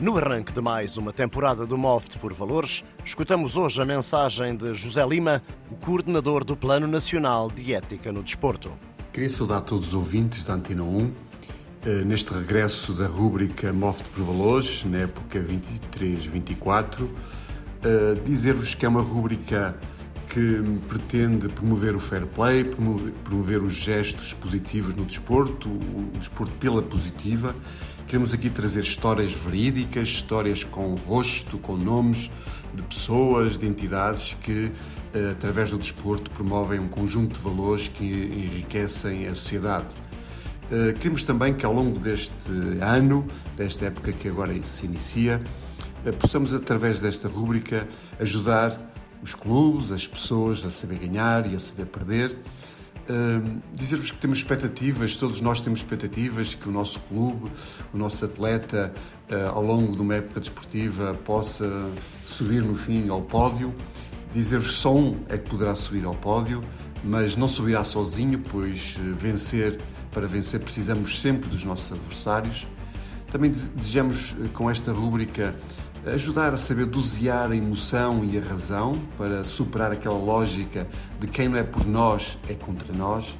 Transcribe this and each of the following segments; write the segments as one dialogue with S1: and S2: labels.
S1: No arranque de mais uma temporada do MOFT por Valores, escutamos hoje a mensagem de José Lima, o coordenador do Plano Nacional de Ética no Desporto.
S2: Queria saudar todos os ouvintes da Antena 1 eh, neste regresso da rúbrica MOFT por Valores, na época 23-24. Eh, dizer-vos que é uma rúbrica que pretende promover o fair play, promover os gestos positivos no desporto, o desporto pela positiva. Queremos aqui trazer histórias verídicas, histórias com rosto, com nomes de pessoas, de entidades que, eh, através do desporto, promovem um conjunto de valores que enriquecem a sociedade. Eh, queremos também que, ao longo deste ano, desta época que agora se inicia, eh, possamos, através desta rúbrica, ajudar os clubes, as pessoas a saber ganhar e a saber perder. Uh, Dizer-vos que temos expectativas, todos nós temos expectativas que o nosso clube, o nosso atleta, uh, ao longo de uma época desportiva, possa subir no fim ao pódio. Dizer-vos só um é que poderá subir ao pódio, mas não subirá sozinho, pois uh, vencer, para vencer, precisamos sempre dos nossos adversários. Também desejamos, eh, com esta rúbrica, ajudar a saber dosear a emoção e a razão para superar aquela lógica de quem não é por nós é contra nós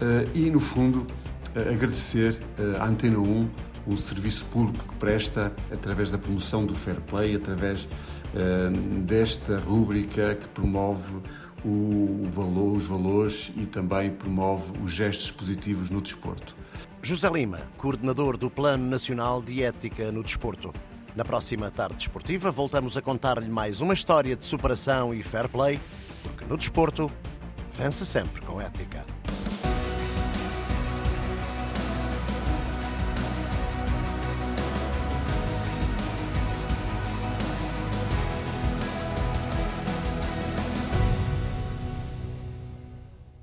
S2: eh, e, no fundo, eh, agradecer eh, à Antena 1 o serviço público que presta através da promoção do fair play, através desta rúbrica que promove o valor, os valores e também promove os gestos positivos no desporto.
S1: José Lima, coordenador do Plano Nacional de Ética no Desporto. Na próxima tarde desportiva, voltamos a contar-lhe mais uma história de superação e fair play, porque no desporto vence sempre com ética.